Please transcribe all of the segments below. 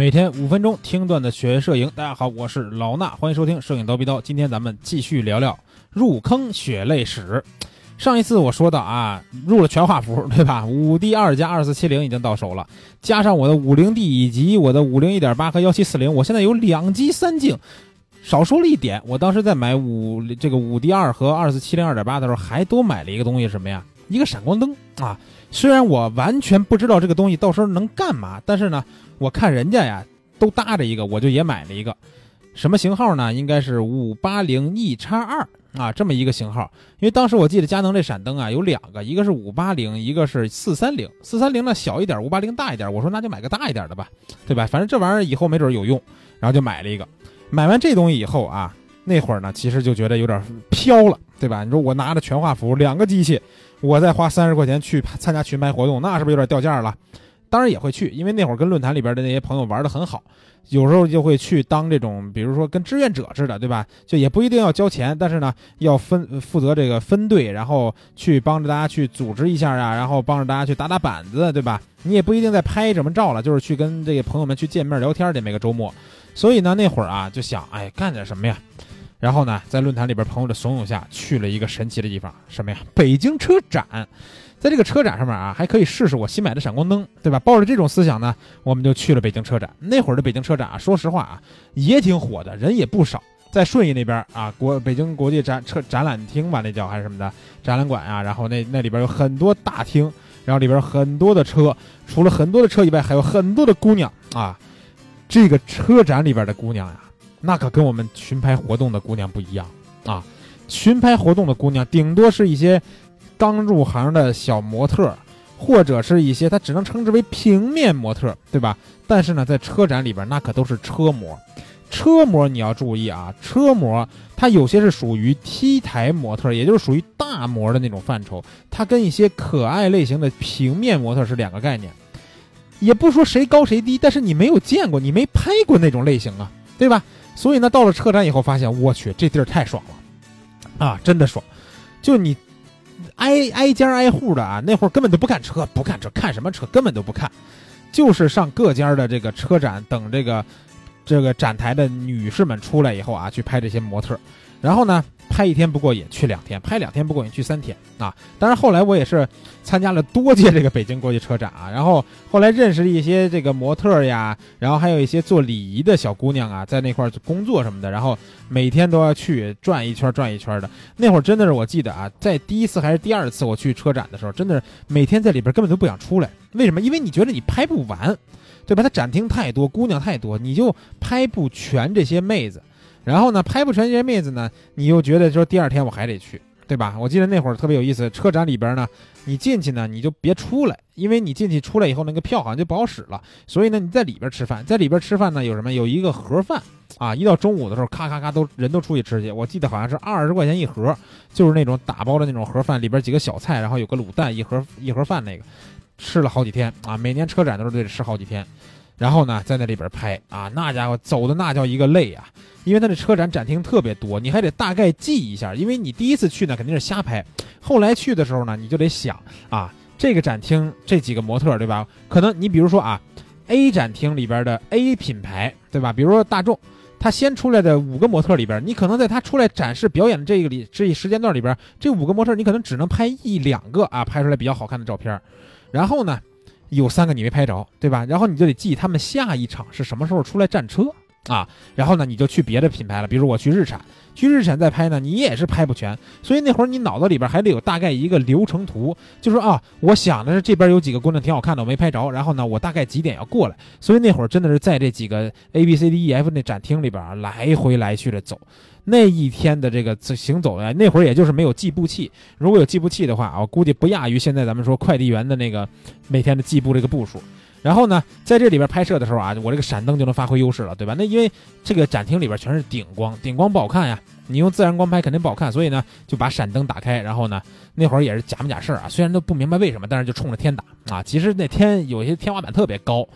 每天五分钟听段子学摄影，大家好，我是老衲，欢迎收听摄影刀逼刀。今天咱们继续聊聊入坑血泪史。上一次我说到啊，入了全画幅，对吧？五 D 二加二四七零已经到手了，加上我的五零 D 以及我的五零一点八和幺七四零，我现在有两机三镜。少说了一点，我当时在买五这个五 D 二和二四七零二点八的时候，还多买了一个东西，什么呀？一个闪光灯啊。虽然我完全不知道这个东西到时候能干嘛，但是呢，我看人家呀都搭着一个，我就也买了一个。什么型号呢？应该是五八零 E 叉二。啊，这么一个型号，因为当时我记得佳能这闪灯啊有两个，一个是五八零，一个是四三零。四三零呢小一点，五八零大一点。我说那就买个大一点的吧，对吧？反正这玩意儿以后没准有用，然后就买了一个。买完这东西以后啊，那会儿呢其实就觉得有点飘了，对吧？你说我拿着全画幅两个机器，我再花三十块钱去参加群拍活动，那是不是有点掉价了？当然也会去，因为那会儿跟论坛里边的那些朋友玩的很好，有时候就会去当这种，比如说跟志愿者似的，对吧？就也不一定要交钱，但是呢，要分负责这个分队，然后去帮着大家去组织一下啊，然后帮着大家去打打板子，对吧？你也不一定在拍什么照了，就是去跟这个朋友们去见面聊天的每个周末。所以呢，那会儿啊就想，哎，干点什么呀？然后呢，在论坛里边朋友的怂恿下去了一个神奇的地方，什么呀？北京车展。在这个车展上面啊，还可以试试我新买的闪光灯，对吧？抱着这种思想呢，我们就去了北京车展。那会儿的北京车展啊，说实话啊，也挺火的，人也不少。在顺义那边啊，国北京国际展车展览厅吧，那叫还是什么的展览馆啊。然后那那里边有很多大厅，然后里边很多的车，除了很多的车以外，还有很多的姑娘啊。这个车展里边的姑娘呀，那可跟我们群拍活动的姑娘不一样啊。群拍活动的姑娘，顶多是一些。刚入行的小模特，或者是一些她只能称之为平面模特，对吧？但是呢，在车展里边，那可都是车模。车模你要注意啊，车模它有些是属于 T 台模特，也就是属于大模的那种范畴。它跟一些可爱类型的平面模特是两个概念。也不说谁高谁低，但是你没有见过，你没拍过那种类型啊，对吧？所以呢，到了车展以后，发现我去，这地儿太爽了。啊，真的爽，就你。挨挨家挨户的啊，那会儿根本都不看车，不看车，看什么车根本都不看，就是上各家的这个车展等这个这个展台的女士们出来以后啊，去拍这些模特，然后呢。拍一天不过瘾，去两天；拍两天不过瘾，去三天啊！当然后来我也是参加了多届这个北京国际车展啊，然后后来认识了一些这个模特呀，然后还有一些做礼仪的小姑娘啊，在那块儿工作什么的，然后每天都要去转一圈转一圈的。那会儿真的是我记得啊，在第一次还是第二次我去车展的时候，真的是每天在里边根本都不想出来。为什么？因为你觉得你拍不完，对吧？它展厅太多，姑娘太多，你就拍不全这些妹子。然后呢，拍不全这些妹子呢，你又觉得说第二天我还得去，对吧？我记得那会儿特别有意思，车展里边呢，你进去呢你就别出来，因为你进去出来以后那个票好像就不好使了。所以呢，你在里边吃饭，在里边吃饭呢有什么？有一个盒饭啊，一到中午的时候，咔咔咔都人都出去吃去。我记得好像是二十块钱一盒，就是那种打包的那种盒饭，里边几个小菜，然后有个卤蛋，一盒一盒饭那个，吃了好几天啊。每年车展的时候得吃好几天。然后呢，在那里边拍啊，那家伙走的那叫一个累啊，因为他的车展展厅特别多，你还得大概记一下，因为你第一次去呢肯定是瞎拍，后来去的时候呢，你就得想啊，这个展厅这几个模特对吧？可能你比如说啊，A 展厅里边的 A 品牌对吧？比如说大众，他先出来的五个模特里边，你可能在他出来展示表演的这个里这一时间段里边，这五个模特你可能只能拍一两个啊，拍出来比较好看的照片，然后呢？有三个你没拍着，对吧？然后你就得记他们下一场是什么时候出来战车啊？然后呢，你就去别的品牌了，比如我去日产，去日产再拍呢，你也是拍不全。所以那会儿你脑子里边还得有大概一个流程图，就说啊，我想的是这边有几个姑娘挺好看的，我没拍着。然后呢，我大概几点要过来？所以那会儿真的是在这几个 A B C D E F 那展厅里边来回来去的走。那一天的这个行走呀，那会儿也就是没有计步器。如果有计步器的话，我估计不亚于现在咱们说快递员的那个每天的计步这个步数。然后呢，在这里边拍摄的时候啊，我这个闪灯就能发挥优势了，对吧？那因为这个展厅里边全是顶光，顶光不好看呀。你用自然光拍肯定不好看，所以呢，就把闪灯打开。然后呢，那会儿也是假模假式啊，虽然都不明白为什么，但是就冲着天打啊。其实那天有些天花板特别高，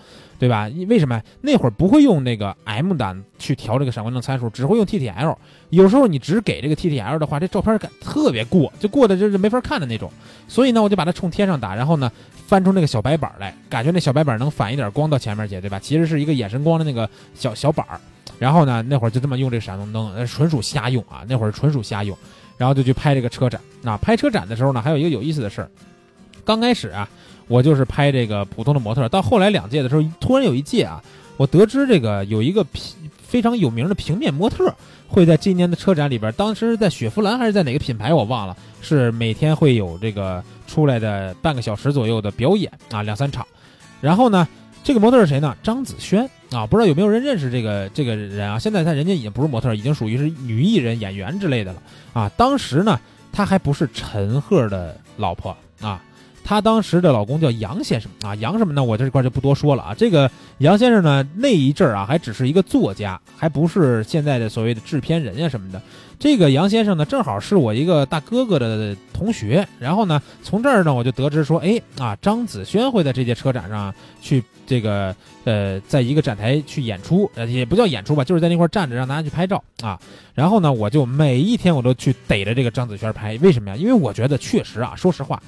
对吧？为什么那会儿不会用那个 M 档去调这个闪光灯参数，只会用 TTL。有时候你只给这个 TTL 的话，这照片感特别过，就过的就是没法看的那种。所以呢，我就把它冲天上打，然后呢翻出那个小白板来，感觉那小白板能反一点光到前面去，对吧？其实是一个眼神光的那个小小板儿。然后呢，那会儿就这么用这个闪光灯，纯属瞎用啊！那会儿纯属瞎用，然后就去拍这个车展。那拍车展的时候呢，还有一个有意思的事儿。刚开始啊，我就是拍这个普通的模特，到后来两届的时候，突然有一届啊，我得知这个有一个平非常有名的平面模特会在今年的车展里边，当时在雪佛兰还是在哪个品牌我忘了，是每天会有这个出来的半个小时左右的表演啊，两三场。然后呢，这个模特是谁呢？张子萱。啊，不知道有没有人认识这个这个人啊？现在他人家已经不是模特，已经属于是女艺人、演员之类的了啊。当时呢，他还不是陈赫的老婆啊，他当时的老公叫杨先生啊。杨什么呢？我这块就不多说了啊。这个杨先生呢，那一阵儿啊，还只是一个作家，还不是现在的所谓的制片人呀什么的。这个杨先生呢，正好是我一个大哥哥的同学。然后呢，从这儿呢，我就得知说，哎啊，张子萱会在这届车展上去。这个呃，在一个展台去演出，呃，也不叫演出吧，就是在那块站着让大家去拍照啊。然后呢，我就每一天我都去逮着这个张子萱拍，为什么呀？因为我觉得确实啊，说实话，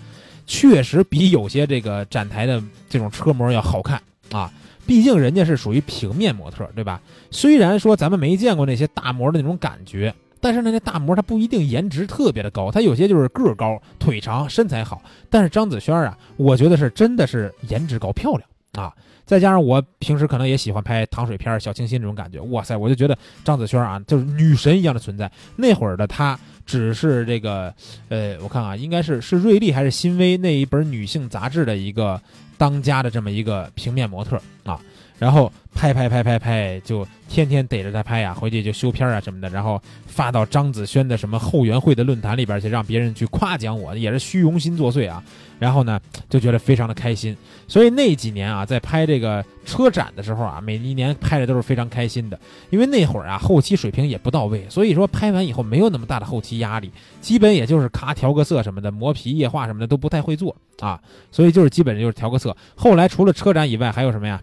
确实比有些这个展台的这种车模要好看啊。毕竟人家是属于平面模特，对吧？虽然说咱们没见过那些大模的那种感觉，但是呢，那大模他不一定颜值特别的高，他有些就是个高、腿长、身材好。但是张子萱啊，我觉得是真的是颜值高、漂亮啊。再加上我平时可能也喜欢拍糖水片、小清新这种感觉，哇塞，我就觉得张子萱啊，就是女神一样的存在。那会儿的她只是这个，呃，我看啊，应该是是瑞丽还是新威那一本女性杂志的一个当家的这么一个平面模特啊，然后拍拍拍拍拍就。天天逮着他拍呀，回去就修片啊什么的，然后发到张子萱的什么后援会的论坛里边去，让别人去夸奖我，也是虚荣心作祟啊。然后呢，就觉得非常的开心。所以那几年啊，在拍这个车展的时候啊，每一年拍的都是非常开心的。因为那会儿啊，后期水平也不到位，所以说拍完以后没有那么大的后期压力，基本也就是咔调个色什么的，磨皮液化什么的都不太会做啊。所以就是基本就是调个色。后来除了车展以外，还有什么呀？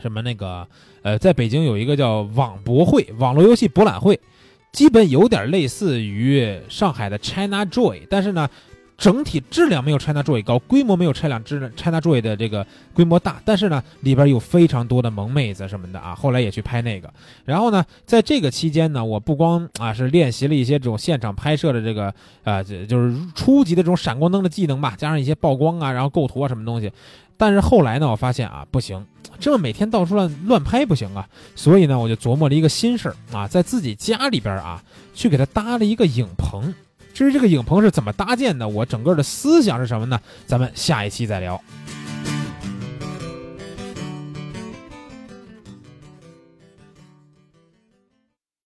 什么那个？呃，在北京有一个叫网博会，网络游戏博览会，基本有点类似于上海的 China Joy，但是呢，整体质量没有 China Joy 高，规模没有 ChinaJoy 的这个规模大，但是呢，里边有非常多的萌妹子什么的啊。后来也去拍那个，然后呢，在这个期间呢，我不光啊是练习了一些这种现场拍摄的这个啊，就是初级的这种闪光灯的技能吧，加上一些曝光啊，然后构图啊什么东西。但是后来呢，我发现啊，不行，这么每天到处乱乱拍不行啊，所以呢，我就琢磨了一个新事儿啊，在自己家里边啊，去给他搭了一个影棚。至于这个影棚是怎么搭建的，我整个的思想是什么呢？咱们下一期再聊。